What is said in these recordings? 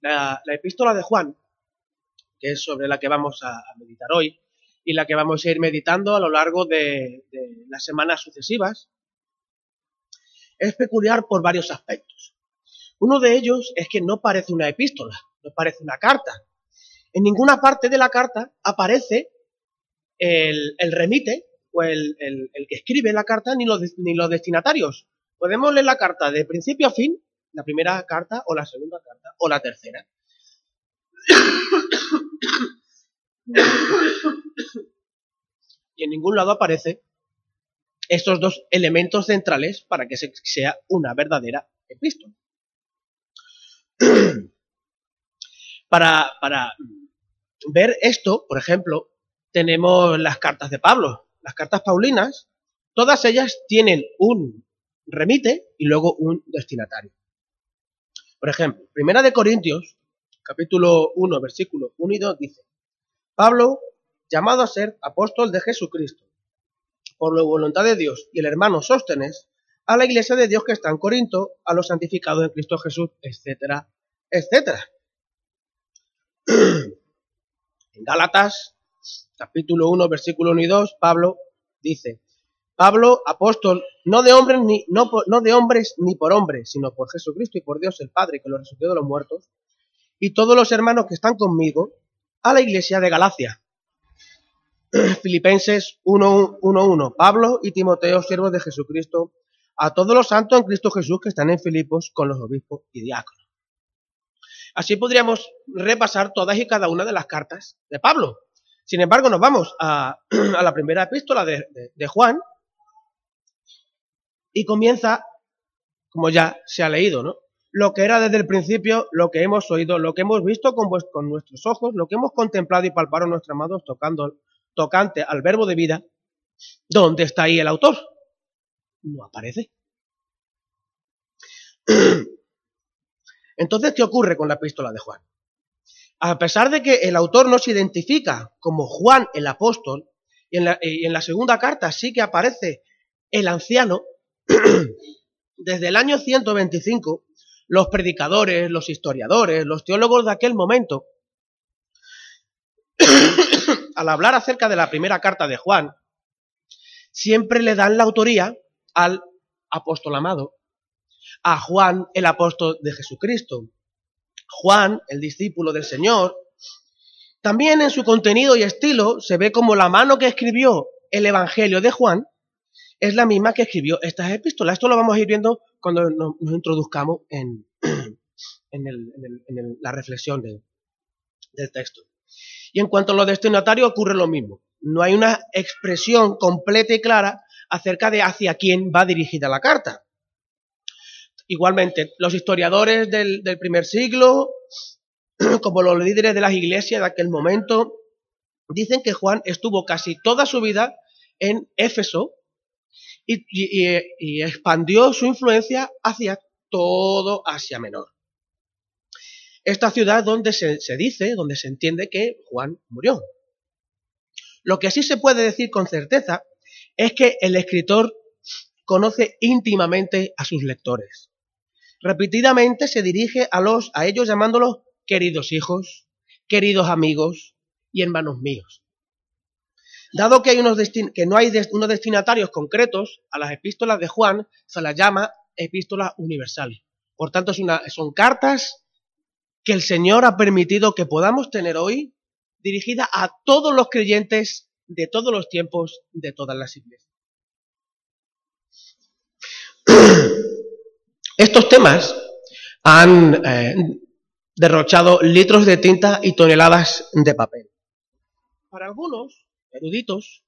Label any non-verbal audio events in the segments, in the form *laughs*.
la, epístola de Juan, que es sobre la que vamos a, meditar hoy y la que vamos a ir meditando a lo largo de, las semanas sucesivas, es peculiar por varios aspectos. Uno de ellos es que no parece una epístola, no parece una carta. En ninguna parte de la carta aparece el, remite o el, que escribe la carta ni los, ni los destinatarios. Podemos leer la carta de principio a fin la primera carta o la segunda carta o la tercera. y en ningún lado aparece estos dos elementos centrales para que sea una verdadera epístola. para, para ver esto, por ejemplo, tenemos las cartas de Pablo. Las cartas paulinas, todas ellas tienen un remite y luego un destinatario. Por ejemplo, Primera de Corintios, capítulo 1, versículo 1 y 2 dice, Pablo, llamado a ser apóstol de Jesucristo, por la voluntad de Dios, y el hermano Sóstenes, a la iglesia de Dios que está en Corinto, a los santificados en Cristo Jesús, etcétera, etcétera. *clears throat* En Gálatas, capítulo 1, versículo 1 y 2, Pablo dice, Pablo, apóstol, no de hombres ni, no, no de hombres ni por hombres, sino por Jesucristo y por Dios el Padre que lo resucitó de los muertos, y todos los hermanos que están conmigo, a la iglesia de Galacia. *clears throat* Filipenses 1.1. Pablo y Timoteo, siervos de Jesucristo, a todos los santos en Cristo Jesús que están en Filipos con los obispos y diáconos. Así podríamos repasar todas y cada una de las cartas de Pablo. Sin embargo, nos vamos a, *clears throat* la primera epístola de Juan, y comienza, como ya se ha leído, ¿no? Lo que era desde el principio, lo que hemos oído, lo que hemos visto con, con nuestros ojos, lo que hemos contemplado y palpado nuestros amados tocando, tocante al verbo de vida. ¿Dónde está ahí el autor? No aparece. *clears throat* Entonces, ¿qué ocurre con la epístola de Juan? A pesar de que el autor no se identifica como Juan el apóstol, y en la, y en la segunda carta sí que aparece el anciano, *clears throat* Desde el año 125, los predicadores, los historiadores, los teólogos de aquel momento, *clears throat* al hablar acerca de la primera carta de Juan, siempre le dan la autoría al apóstol amado, a Juan, el apóstol de Jesucristo, Juan, el discípulo del Señor. También en su contenido y estilo se ve como la mano que escribió el Evangelio de Juan es la misma que escribió estas epístolas. Esto lo vamos a ir viendo cuando nos, introduzcamos en, *clears throat* la reflexión del texto. Y en cuanto a los destinatarios ocurre lo mismo. No hay una expresión completa y clara acerca de hacia quién va dirigida la carta. Igualmente, los historiadores del, del primer siglo, *clears throat* como los líderes de las iglesias de aquel momento, dicen que Juan estuvo casi toda su vida en Éfeso, y, expandió su influencia hacia todo Asia Menor. Esta ciudad donde se, dice, donde se entiende que Juan murió. Lo que sí se puede decir con certeza es que el escritor conoce íntimamente a sus lectores. Repetidamente se dirige a los a ellos llamándolos queridos hijos, queridos amigos y hermanos míos. Dado que, hay unos que no hay unos destinatarios concretos, a las epístolas de Juan se las llama epístolas universales. Por tanto, son cartas que el Señor ha permitido que podamos tener hoy dirigidas a todos los creyentes de todos los tiempos, de todas las iglesias. *clears throat* Estos temas han eh, derrochado litros de tinta y toneladas de papel. Para algunos, eruditos,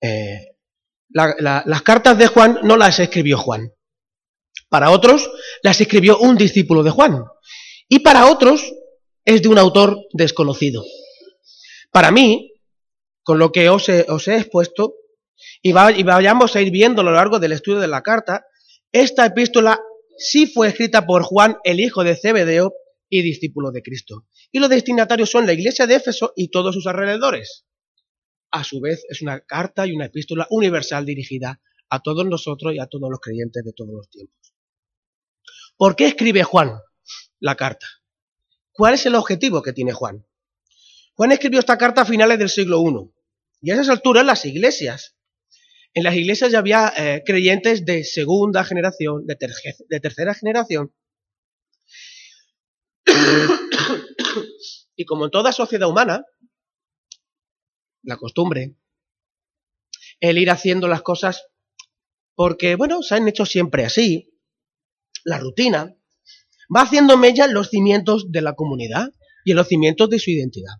eh, las cartas de Juan no las escribió Juan. Para otros las escribió un discípulo de Juan. Y para otros es de un autor desconocido. Para mí, con lo que os he, expuesto, y, vayamos a ir viendo a lo largo del estudio de la carta, esta epístola sí fue escrita por Juan, el hijo de Zebedeo y discípulo de Cristo. Y los destinatarios son la iglesia de Éfeso y todos sus alrededores a su vez es una carta y una epístola universal dirigida a todos nosotros y a todos los creyentes de todos los tiempos. ¿Por qué escribe Juan la carta? ¿Cuál es el objetivo que tiene Juan? Juan escribió esta carta a finales del siglo I. Y a esas alturas las iglesias, en las iglesias ya había eh, creyentes de segunda generación, de, de tercera generación. *coughs* y como en toda sociedad humana, la costumbre, el ir haciendo las cosas porque, bueno, se han hecho siempre así, la rutina, va haciendo mella en los cimientos de la comunidad y los cimientos de su identidad.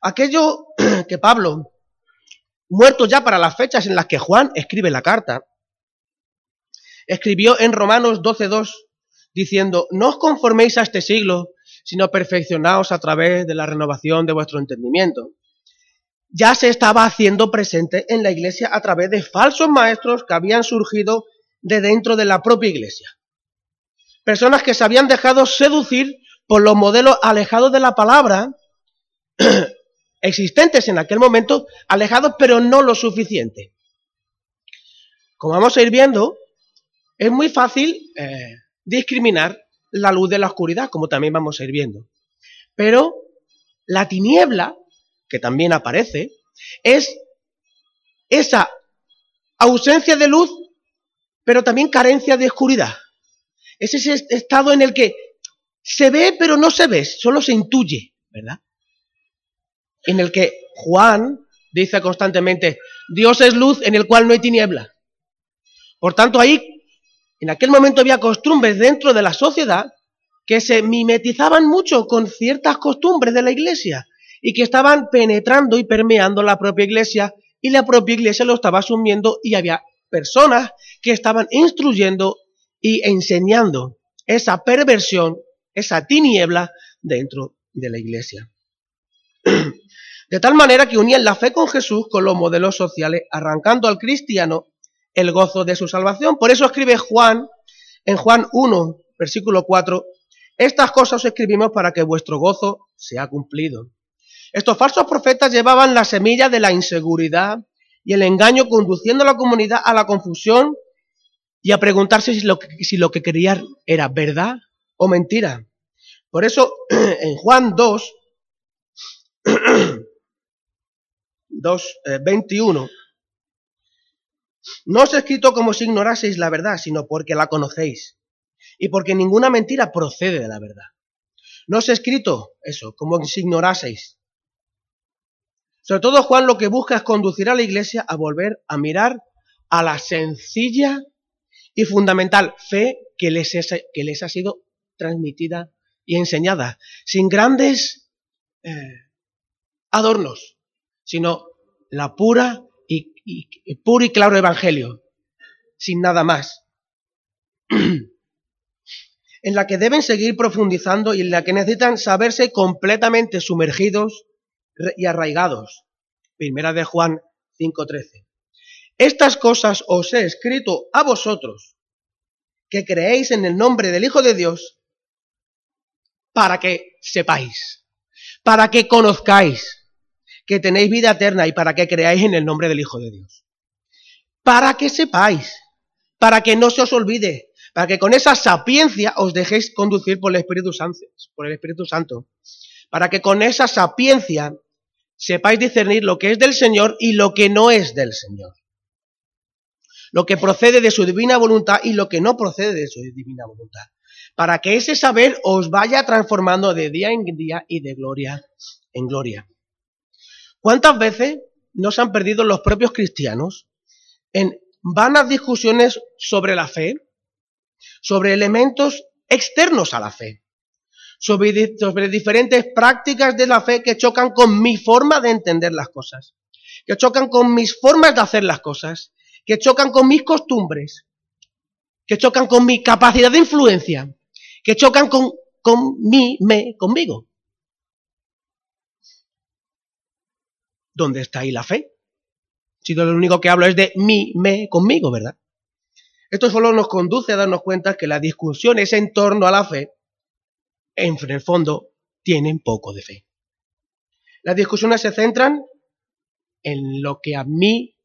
Aquello *clears throat* que Pablo, muerto ya para las fechas en las que Juan escribe la carta, escribió en Romanos 12.2 diciendo, no os conforméis a este siglo, sino perfeccionaos a través de la renovación de vuestro entendimiento. Ya se estaba haciendo presente en la iglesia a través de falsos maestros que habían surgido de dentro de la propia iglesia. Personas que se habían dejado seducir por los modelos alejados de la palabra *clears throat* existentes en aquel momento, alejados pero no lo suficiente. Como vamos a ir viendo, es muy fácil eh, discriminar la luz de la oscuridad, como también vamos a ir viendo. Pero la tiniebla, que también aparece, es esa ausencia de luz, pero también carencia de oscuridad. Es ese estado en el que se ve, pero no se ve, solo se intuye, ¿verdad? En el que Juan dice constantemente, Dios es luz en el cual no hay tiniebla. Por tanto, ahí en aquel momento había costumbres dentro de la sociedad que se mimetizaban mucho con ciertas costumbres de la iglesia y que estaban penetrando y permeando la propia iglesia y la propia iglesia lo estaba asumiendo y había personas que estaban instruyendo y enseñando esa perversión, esa tiniebla dentro de la iglesia. *clears throat* De tal manera que unían la fe con Jesús con los modelos sociales, arrancando al cristiano el gozo de su salvación. Por eso escribe Juan, en Juan 1, versículo 4, estas cosas os escribimos para que vuestro gozo sea cumplido. Estos falsos profetas llevaban la semilla de la inseguridad y el engaño conduciendo a la comunidad a la confusión y a preguntarse si lo que, si querían era verdad o mentira. Por eso *clears throat* en Juan 2, 2, 21, no os he escrito como si ignoraseis la verdad, sino porque la conocéis, y porque ninguna mentira procede de la verdad. No os he escrito eso, como si ignoraseis. Sobre todo Juan lo que busca es conducir a la iglesia a volver a mirar a la sencilla y fundamental fe que les, que les ha sido transmitida y enseñada, sin grandes eh, adornos, sino la pura y, puro y claro evangelio, sin nada más, *clears throat* en la que deben seguir profundizando y en la que necesitan saberse completamente sumergidos y arraigados. Primera de Juan 5:13. Estas cosas os he escrito a vosotros, que creéis en el nombre del Hijo de Dios, para que sepáis, para que conozcáis que tenéis vida eterna y para que creáis en el nombre del Hijo de Dios. Para que sepáis, para que no se os olvide, para que con esa sapiencia os dejéis conducir por el Espíritu Santo, por el Espíritu Santo, para que con esa sapiencia sepáis discernir lo que es del Señor y lo que no es del Señor. Lo que procede de su divina voluntad y lo que no procede de su divina voluntad. Para que ese saber os vaya transformando de día en día y de gloria en gloria. ¿Cuántas veces nos han perdido los propios cristianos en vanas discusiones sobre la fe, sobre elementos externos a la fe, sobre, diferentes prácticas de la fe que chocan con mi forma de entender las cosas, que chocan con mis formas de hacer las cosas, que chocan con mis costumbres, que chocan con mi capacidad de influencia, que chocan con, con mí, me, conmigo. ¿dónde está ahí la fe? Si lo único que hablo es de mí, me, conmigo, ¿verdad? Esto solo nos conduce a darnos cuenta que las discusiones en torno a la fe, en el fondo, tienen poco de fe. Las discusiones se centran en lo que a mí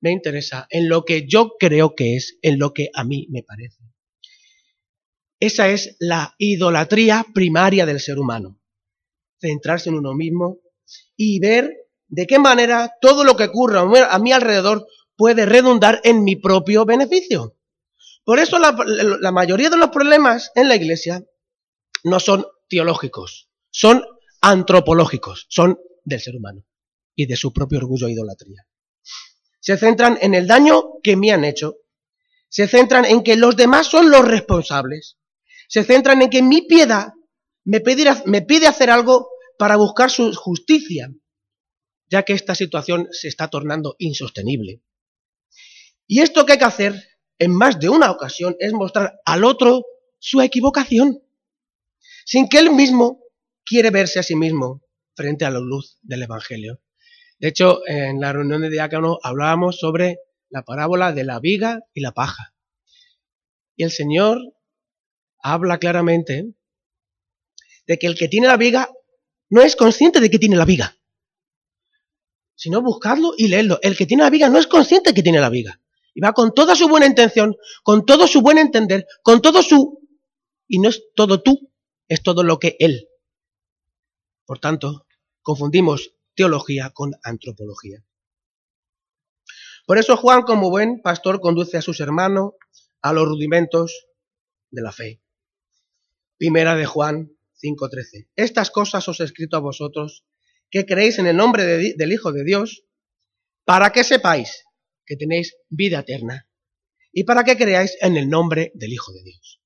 me interesa, en lo que yo creo que es, en lo que a mí me parece. Esa es la idolatría primaria del ser humano. Centrarse en uno mismo y ver de qué manera todo lo que ocurre a mi alrededor puede redundar en mi propio beneficio. Por eso la, mayoría de los problemas en la iglesia no son teológicos, son antropológicos, son del ser humano y de su propio orgullo e idolatría. Se centran en el daño que me han hecho, se centran en que los demás son los responsables, se centran en que mi piedad me me pide hacer algo para buscar su justicia, ya que esta situación se está tornando insostenible. Y esto que hay que hacer en más de una ocasión es mostrar al otro su equivocación, sin que él mismo quiere verse a sí mismo frente a la luz del Evangelio. De hecho, en la reunión de diácono hablábamos sobre la parábola de la viga y la paja. Y el Señor habla claramente de que el que tiene la viga no es consciente de que tiene la viga. Sino buscarlo y leerlo. El que tiene la viga no es consciente de que tiene la viga. Y va con toda su buena intención, con todo su buen entender, con todo su... Y no es todo tú, es todo lo que él. Por tanto, confundimos teología con antropología. Por eso Juan, como buen pastor, conduce a sus hermanos a los rudimentos de la fe. Primera de Juan 5:13. Estas cosas os he escrito a vosotros que creéis en el nombre del Hijo de Dios, para que sepáis que tenéis vida eterna y para que creáis en el nombre del Hijo de Dios.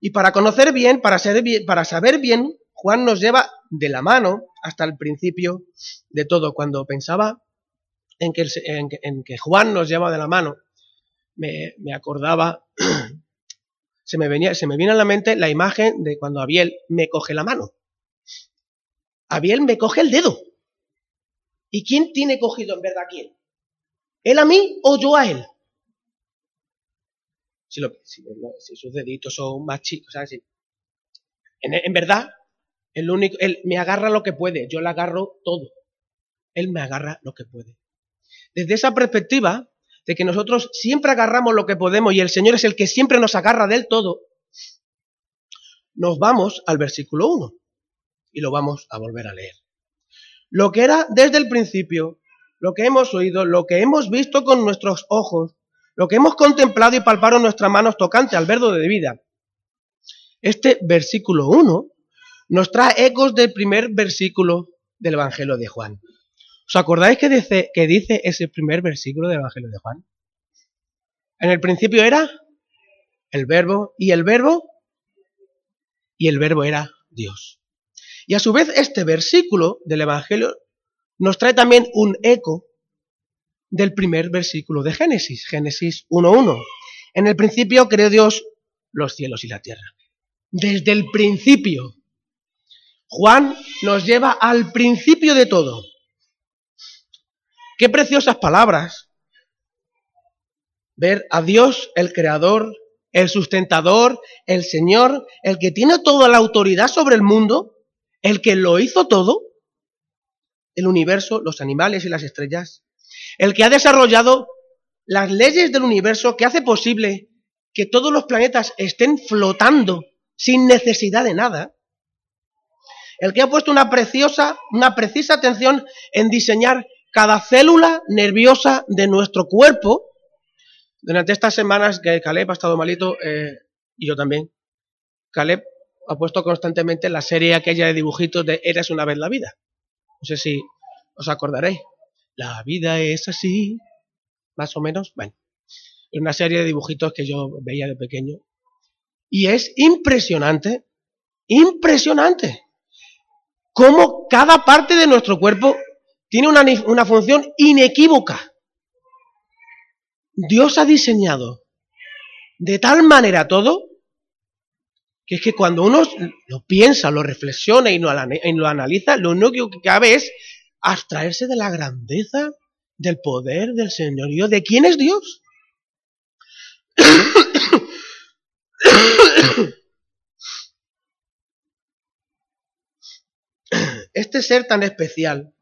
Y para conocer bien, para, para saber bien, Juan nos lleva de la mano hasta el principio de todo. Cuando pensaba en que, en que Juan nos lleva de la mano, me, me acordaba *clears throat* se me, venía, se me viene a la mente la imagen de cuando Abiel me coge la mano. Abiel me coge el dedo. ¿Y quién tiene cogido en verdad quién? ¿Él a mí o yo a él? Si, sus deditos son más chicos, ¿sabes? En, en, verdad, el único, él me agarra lo que puede, yo le agarro todo. Él me agarra lo que puede. Desde esa perspectiva, de que nosotros siempre agarramos lo que podemos y el Señor es el que siempre nos agarra del todo, nos vamos al versículo 1 y lo vamos a volver a leer. Lo que era desde el principio, lo que hemos oído, lo que hemos visto con nuestros ojos, lo que hemos contemplado y palpado en nuestras manos tocante al verbo de vida. Este versículo 1 nos trae ecos del primer versículo del Evangelio de Juan. ¿Os acordáis que dice, que dice ese primer versículo del Evangelio de Juan? En el principio era el verbo y el verbo y el verbo era Dios. Y a su vez este versículo del Evangelio nos trae también un eco del primer versículo de Génesis, Génesis 1.1. En el principio creó Dios los cielos y la tierra. Desde el principio. Juan nos lleva al principio de todo. Qué preciosas palabras. Ver a Dios, el Creador, el sustentador, el Señor, el que tiene toda la autoridad sobre el mundo, el que lo hizo todo, el universo, los animales y las estrellas, el que ha desarrollado las leyes del universo que hace posible que todos los planetas estén flotando sin necesidad de nada, el que ha puesto una preciosa, una precisa atención en diseñar cada célula nerviosa de nuestro cuerpo. Durante estas semanas que Caleb ha estado malito, eh, y yo también, Caleb ha puesto constantemente la serie aquella de dibujitos de Eres una vez la vida. No sé si os acordaréis. La vida es así, más o menos. Bueno, es una serie de dibujitos que yo veía de pequeño. Y es impresionante, impresionante, cómo cada parte de nuestro cuerpo tiene una, función inequívoca. Dios ha diseñado de tal manera todo que es que cuando uno lo piensa, lo reflexiona y lo, analiza, lo único que cabe es abstraerse de la grandeza, del poder, del señorío, de quién es Dios. Este ser tan especial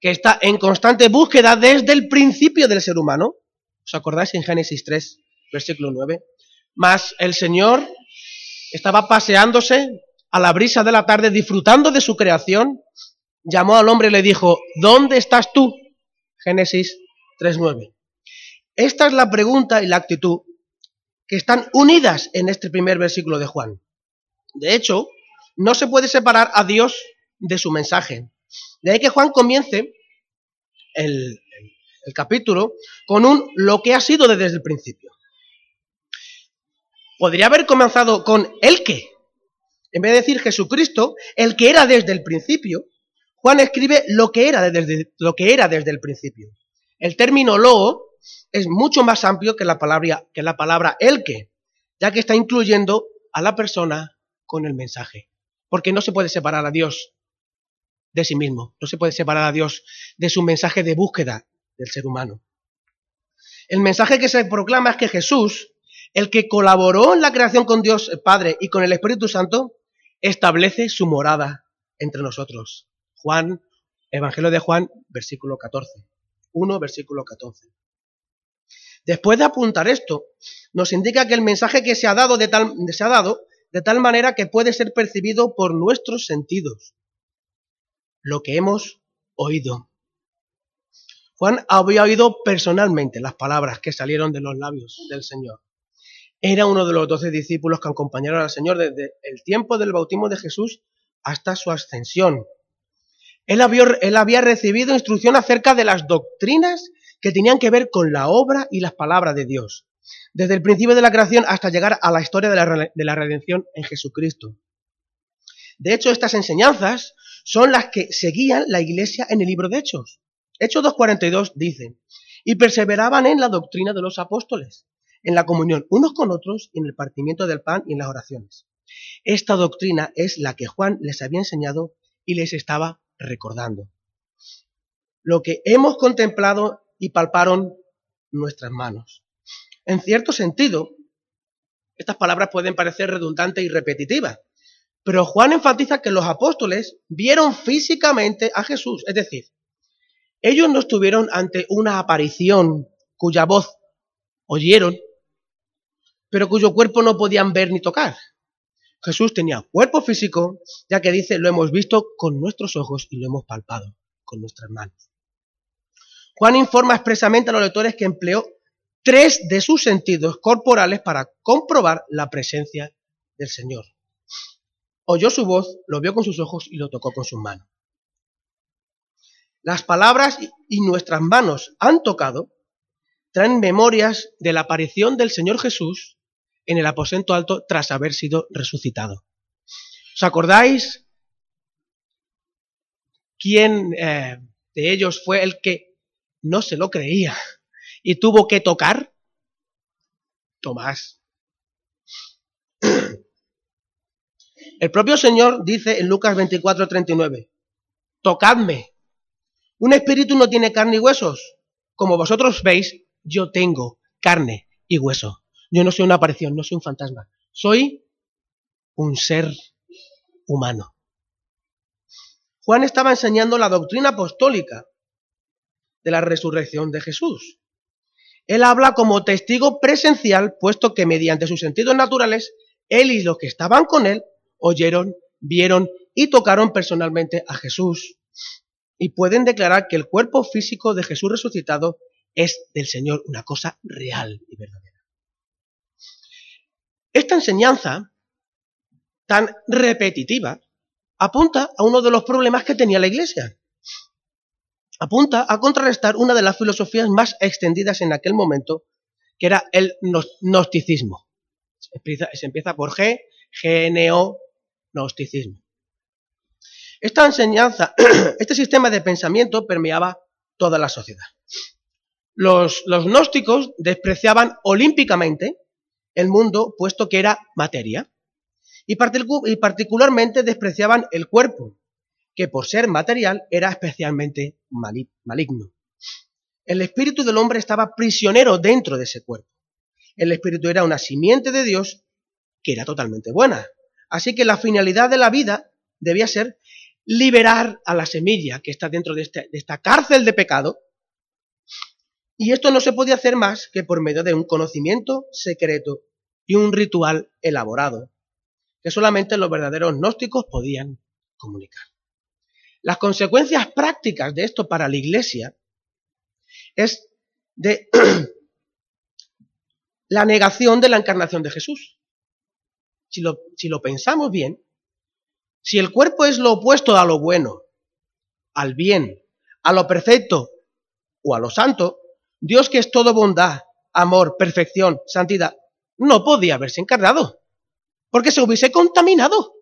que está en constante búsqueda desde el principio del ser humano. ¿Os acordáis en Génesis 3, versículo 9? Mas el Señor estaba paseándose a la brisa de la tarde, disfrutando de su creación, llamó al hombre y le dijo, ¿dónde estás tú? Génesis 3.9. Esta es la pregunta y la actitud que están unidas en este primer versículo de Juan. De hecho, no se puede separar a Dios de su mensaje. De ahí que Juan comience el, el capítulo con un lo que ha sido desde el principio. Podría haber comenzado con el que. En vez de decir Jesucristo, el que era desde el principio, Juan escribe lo que era desde, lo que era desde el principio. El término lo es mucho más amplio que la palabra, que la palabra el que, ya que está incluyendo a la persona con el mensaje. Porque no se puede separar a Dios de sí mismo, no se puede separar a Dios de su mensaje de búsqueda del ser humano. El mensaje que se proclama es que Jesús, el que colaboró en la creación con Dios Padre y con el Espíritu Santo, establece su morada entre nosotros. Juan, Evangelio de Juan, versículo 14. 1, versículo 14. Después de apuntar esto, nos indica que el mensaje que se ha dado de tal, se ha dado de tal manera que puede ser percibido por nuestros sentidos. Lo que hemos oído. Juan había oído personalmente las palabras que salieron de los labios del Señor. Era uno de los doce discípulos que acompañaron al Señor desde el tiempo del bautismo de Jesús hasta su ascensión. Él había, recibido instrucción acerca de las doctrinas que tenían que ver con la obra y las palabras de Dios, desde el principio de la creación hasta llegar a la historia de la, de la redención en Jesucristo. De hecho, estas enseñanzas son las que seguían la iglesia en el libro de Hechos. Hechos 2.42 dice, y perseveraban en la doctrina de los apóstoles, en la comunión unos con otros, en el partimiento del pan y en las oraciones. Esta doctrina es la que Juan les había enseñado y les estaba recordando. Lo que hemos contemplado y palparon nuestras manos. En cierto sentido, estas palabras pueden parecer redundantes y repetitivas, pero Juan enfatiza que los apóstoles vieron físicamente a Jesús, es decir, ellos no estuvieron ante una aparición cuya voz oyeron, pero cuyo cuerpo no podían ver ni tocar. Jesús tenía cuerpo físico, ya que dice, lo hemos visto con nuestros ojos y lo hemos palpado con nuestras manos. Juan informa expresamente a los lectores que empleó tres de sus sentidos corporales para comprobar la presencia del Señor. Oyó su voz, lo vio con sus ojos y lo tocó con sus manos. Las palabras y nuestras manos han tocado traen memorias de la aparición del Señor Jesús en el aposento alto tras haber sido resucitado. ¿Os acordáis quién eh, de ellos fue el que no se lo creía y tuvo que tocar? Tomás. *clears throat* El propio Señor dice en Lucas 24, 39, tocadme. Un espíritu no tiene carne y huesos. Como vosotros veis, yo tengo carne y hueso. Yo no soy una aparición, no soy un fantasma. Soy un ser humano. Juan estaba enseñando la doctrina apostólica de la resurrección de Jesús. Él habla como testigo presencial, puesto que mediante sus sentidos naturales, él y los que estaban con él oyeron, vieron y tocaron personalmente a Jesús. Y pueden declarar que el cuerpo físico de Jesús resucitado es del Señor una cosa real y verdadera. Esta enseñanza tan repetitiva apunta a uno de los problemas que tenía la iglesia apunta a contrarrestar una de las filosofías más extendidas en aquel momento, que era el gnosticismo. Se empieza, por G, GNO, gnosticismo. Esta enseñanza, *clears throat* este sistema de pensamiento permeaba toda la sociedad. Los, los gnósticos despreciaban olímpicamente el mundo puesto que era materia y particularmente despreciaban el cuerpo, que por ser material era especialmente maligno. El espíritu del hombre estaba prisionero dentro de ese cuerpo. El espíritu era una simiente de Dios que era totalmente buena. Así que la finalidad de la vida debía ser liberar a la semilla que está dentro de, este, de esta cárcel de pecado. Y esto no se podía hacer más que por medio de un conocimiento secreto y un ritual elaborado que solamente los verdaderos gnósticos podían comunicar. Las consecuencias prácticas de esto para la Iglesia es de *clears throat* la negación de la encarnación de Jesús. Si lo, si lo pensamos bien, si el cuerpo es lo opuesto a lo bueno, al bien, a lo perfecto o a lo santo, Dios que es todo bondad, amor, perfección, santidad, no podía haberse encarnado, porque se hubiese contaminado.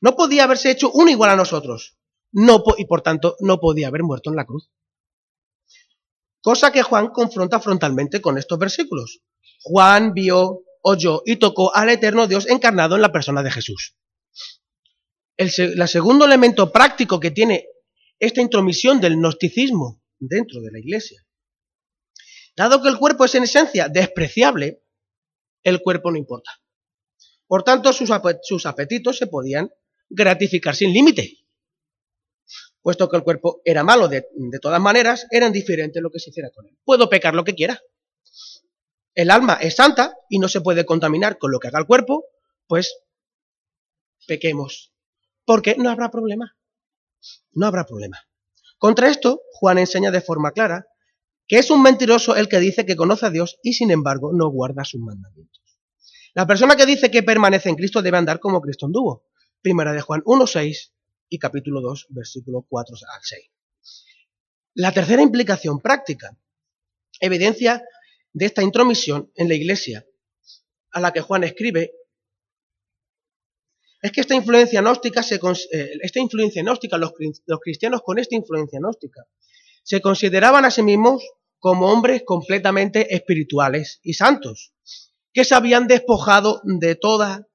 No podía haberse hecho uno igual a nosotros. No, y por tanto no podía haber muerto en la cruz. Cosa que Juan confronta frontalmente con estos versículos. Juan vio, oyó y tocó al eterno Dios encarnado en la persona de Jesús. El, segundo elemento práctico que tiene esta intromisión del gnosticismo dentro de la iglesia. Dado que el cuerpo es en esencia despreciable, el cuerpo no importa. Por tanto, sus, apetitos se podían gratificar sin límite. Puesto que el cuerpo era malo de, de todas maneras, era indiferente lo que se hiciera con él. Puedo pecar lo que quiera. El alma es santa y no se puede contaminar con lo que haga el cuerpo, pues pequemos. Porque no habrá problema. No habrá problema. Contra esto, Juan enseña de forma clara que es un mentiroso el que dice que conoce a Dios y sin embargo no guarda sus mandamientos. La persona que dice que permanece en Cristo debe andar como Cristo anduvo. Primera de Juan 1.6 y capítulo 2, versículo 4 al 6. La tercera implicación práctica, evidencia de esta intromisión en la iglesia a la que Juan escribe, es que esta influencia gnóstica, eh, esta influencia gnóstica los, los cristianos con esta influencia gnóstica, se consideraban a sí mismos como hombres completamente espirituales y santos, que se habían despojado de toda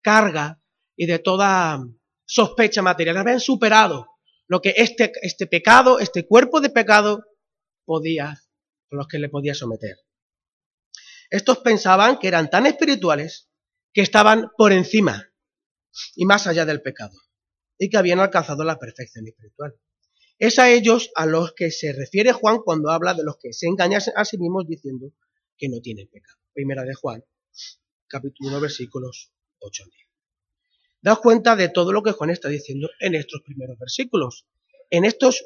carga y de toda sospecha material, habían superado lo que este, este pecado, este cuerpo de pecado podía, los que le podía someter. Estos pensaban que eran tan espirituales que estaban por encima y más allá del pecado y que habían alcanzado la perfección espiritual. Es a ellos a los que se refiere Juan cuando habla de los que se engañan a sí mismos diciendo que no tienen pecado. Primera de Juan, capítulo 1, versículos 8 al 10. Daos cuenta de todo lo que Juan está diciendo en estos primeros versículos, en estos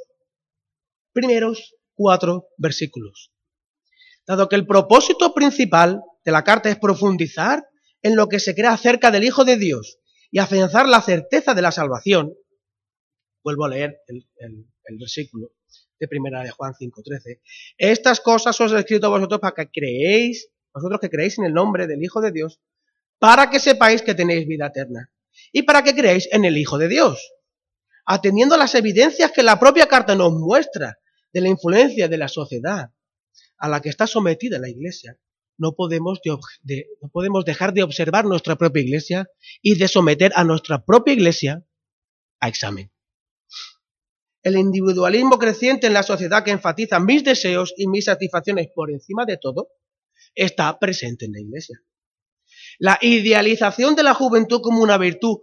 primeros cuatro versículos. Dado que el propósito principal de la carta es profundizar en lo que se crea acerca del Hijo de Dios y afianzar la certeza de la salvación, vuelvo a leer el, el versículo de primera de Juan 5.13. Estas cosas os he escrito a vosotros para que creéis, vosotros que creéis en el nombre del Hijo de Dios, para que sepáis que tenéis vida eterna y para que creéis en el Hijo de Dios. Atendiendo a las evidencias que la propia carta nos muestra de la influencia de la sociedad a la que está sometida la Iglesia, no podemos, no podemos dejar de observar nuestra propia Iglesia y de someter a nuestra propia Iglesia a examen. El individualismo creciente en la sociedad que enfatiza mis deseos y mis satisfacciones por encima de todo está presente en la Iglesia. La idealización de la juventud como una virtud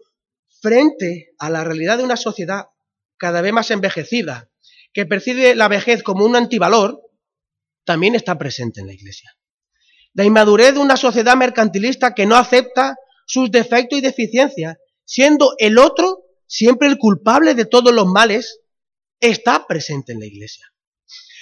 frente a la realidad de una sociedad cada vez más envejecida, que percibe la vejez como un antivalor, también está presente en la Iglesia. La inmadurez de una sociedad mercantilista que no acepta sus defectos y deficiencias, siendo el otro siempre el culpable de todos los males está presente en la iglesia.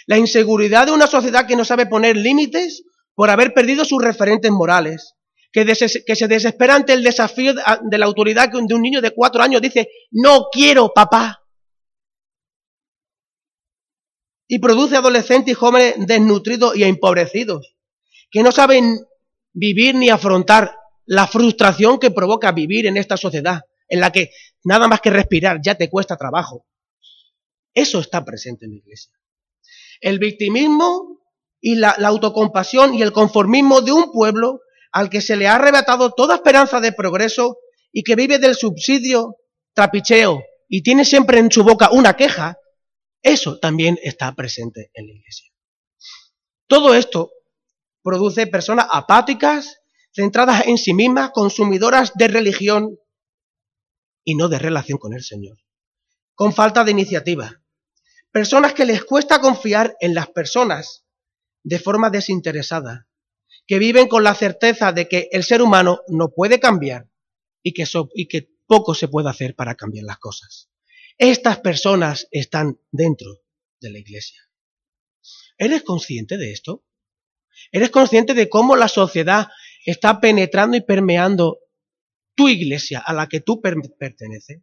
La inseguridad de una sociedad que no sabe poner límites por haber perdido sus referentes morales, que, se desespera ante el desafío de, la autoridad de un niño de cuatro años dice, no quiero papá. Y produce adolescentes y jóvenes desnutridos y empobrecidos, que no saben vivir ni afrontar la frustración que provoca vivir en esta sociedad, en la que nada más que respirar ya te cuesta trabajo, eso está presente en la iglesia. El victimismo y la, autocompasión y el conformismo de un pueblo al que se le ha arrebatado toda esperanza de progreso y que vive del subsidio trapicheo y tiene siempre en su boca una queja, eso también está presente en la iglesia. Todo esto produce personas apáticas, centradas en sí mismas, consumidoras de religión y no de relación con el Señor, con falta de iniciativa, Personas que les cuesta confiar en las personas de forma desinteresada, que viven con la certeza de que el ser humano no puede cambiar y que, y que poco se puede hacer para cambiar las cosas. Estas personas están dentro de la iglesia. ¿Eres consciente de esto? ¿Eres consciente de cómo la sociedad está penetrando y permeando tu iglesia a la que tú perteneces?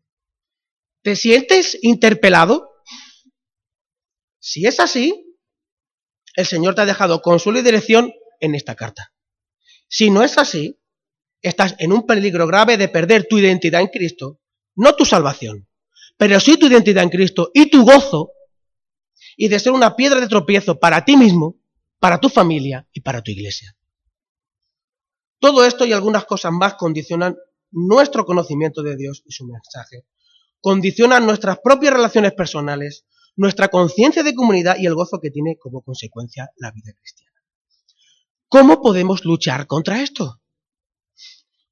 ¿Te sientes interpelado? Si es así, el Señor te ha dejado consuelo y dirección en esta carta. Si no es así, estás en un peligro grave de perder tu identidad en Cristo, no tu salvación, pero sí tu identidad en Cristo y tu gozo, y de ser una piedra de tropiezo para ti mismo, para tu familia y para tu iglesia. Todo esto y algunas cosas más condicionan nuestro conocimiento de Dios y su mensaje, condicionan nuestras propias relaciones personales, nuestra conciencia de comunidad y el gozo que tiene como consecuencia la vida cristiana. ¿Cómo podemos luchar contra esto?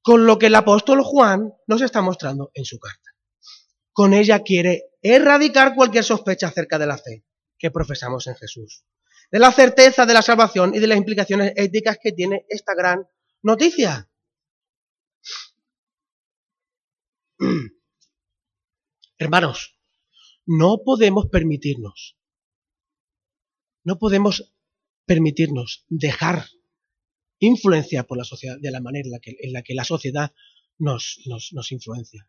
Con lo que el apóstol Juan nos está mostrando en su carta. Con ella quiere erradicar cualquier sospecha acerca de la fe que profesamos en Jesús, de la certeza de la salvación y de las implicaciones éticas que tiene esta gran noticia. *clears throat* Hermanos, no podemos permitirnos, no podemos permitirnos dejar influencia por la sociedad de la manera en la que, la, sociedad nos, nos, influencia.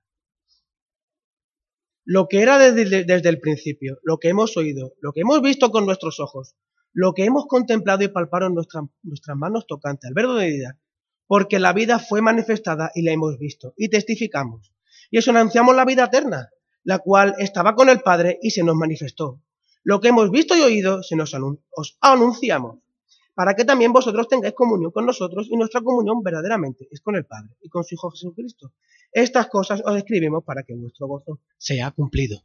Lo que era desde, desde, el principio, lo que hemos oído, lo que hemos visto con nuestros ojos, lo que hemos contemplado y palpado en nuestras manos tocantes al verbo de vida, porque la vida fue manifestada y la hemos visto, y testificamos. Y eso anunciamos la vida eterna, la cual estaba con el Padre y se nos manifestó. Lo que hemos visto y oído se nos os anunciamos, para que también vosotros tengáis comunión con nosotros y nuestra comunión verdaderamente es con el Padre y con su Hijo Jesucristo. Estas cosas os escribimos para que vuestro gozo sea cumplido.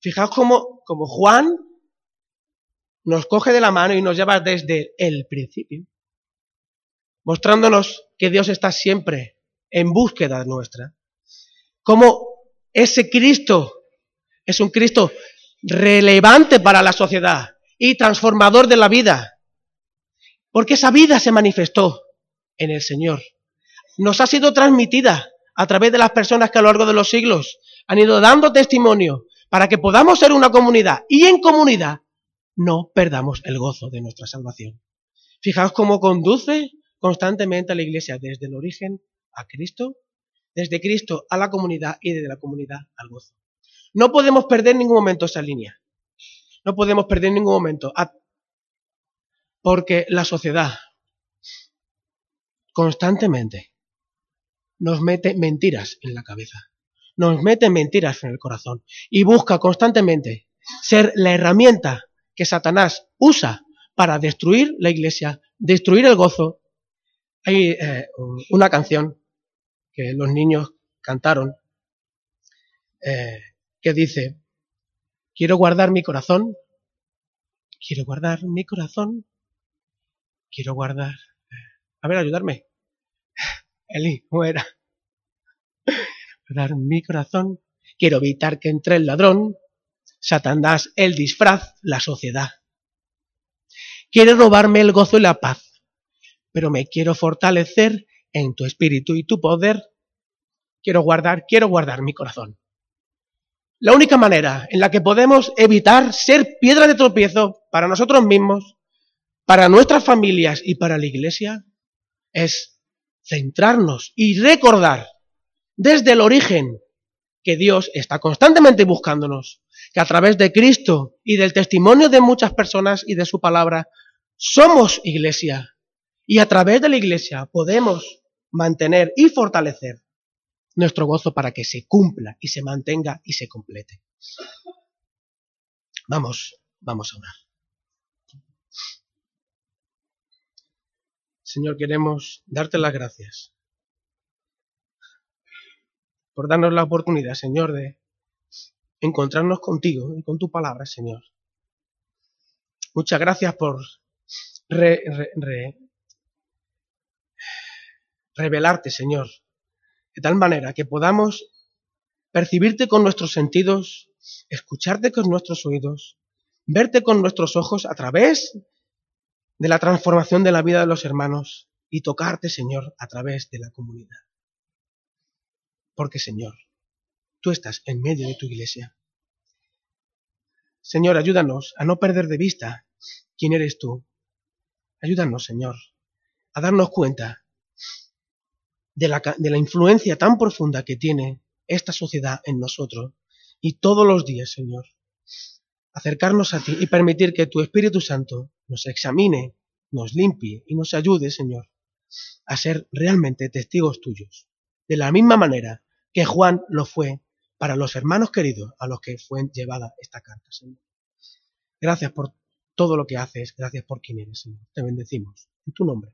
Fijaos cómo, como Juan nos coge de la mano y nos lleva desde el principio, mostrándonos que Dios está siempre en búsqueda nuestra. Cómo ese Cristo es un Cristo relevante para la sociedad y transformador de la vida. Porque esa vida se manifestó en el Señor. Nos ha sido transmitida a través de las personas que a lo largo de los siglos han ido dando testimonio para que podamos ser una comunidad y en comunidad no perdamos el gozo de nuestra salvación. Fijaos cómo conduce constantemente a la iglesia desde el origen a Cristo desde Cristo a la comunidad y desde la comunidad al gozo. No podemos perder ningún momento esa línea. No podemos perder ningún momento. Porque la sociedad constantemente nos mete mentiras en la cabeza. Nos mete mentiras en el corazón. Y busca constantemente ser la herramienta que Satanás usa para destruir la iglesia, destruir el gozo. Hay eh, una canción que los niños cantaron, eh, que dice, quiero guardar mi corazón, quiero guardar mi corazón, quiero guardar... Eh, a ver, ayudarme. *laughs* Eli, ¿cómo era? *laughs* Guardar mi corazón, quiero evitar que entre el ladrón, Satanás, el disfraz, la sociedad. Quiere robarme el gozo y la paz, pero me quiero fortalecer en tu espíritu y tu poder, quiero guardar, quiero guardar mi corazón. La única manera en la que podemos evitar ser piedra de tropiezo para nosotros mismos, para nuestras familias y para la iglesia es centrarnos y recordar desde el origen que Dios está constantemente buscándonos, que a través de Cristo y del testimonio de muchas personas y de su palabra somos iglesia. Y a través de la iglesia podemos mantener y fortalecer nuestro gozo para que se cumpla y se mantenga y se complete. Vamos, vamos a orar. Señor, queremos darte las gracias por darnos la oportunidad, Señor, de encontrarnos contigo y con tu palabra, Señor. Muchas gracias por revelarte, Señor, de tal manera que podamos percibirte con nuestros sentidos, escucharte con nuestros oídos, verte con nuestros ojos a través de la transformación de la vida de los hermanos y tocarte, Señor, a través de la comunidad. Porque, Señor, tú estás en medio de tu iglesia. Señor, ayúdanos a no perder de vista quién eres tú. Ayúdanos, Señor, a darnos cuenta de la, de la influencia tan profunda que tiene esta sociedad en nosotros y todos los días, Señor, acercarnos a ti y permitir que tu Espíritu Santo nos examine, nos limpie y nos ayude, Señor, a ser realmente testigos tuyos. De la misma manera que Juan lo fue para los hermanos queridos a los que fue llevada esta carta, Señor. Gracias por todo lo que haces, gracias por quien eres, Señor. Te bendecimos. En tu nombre.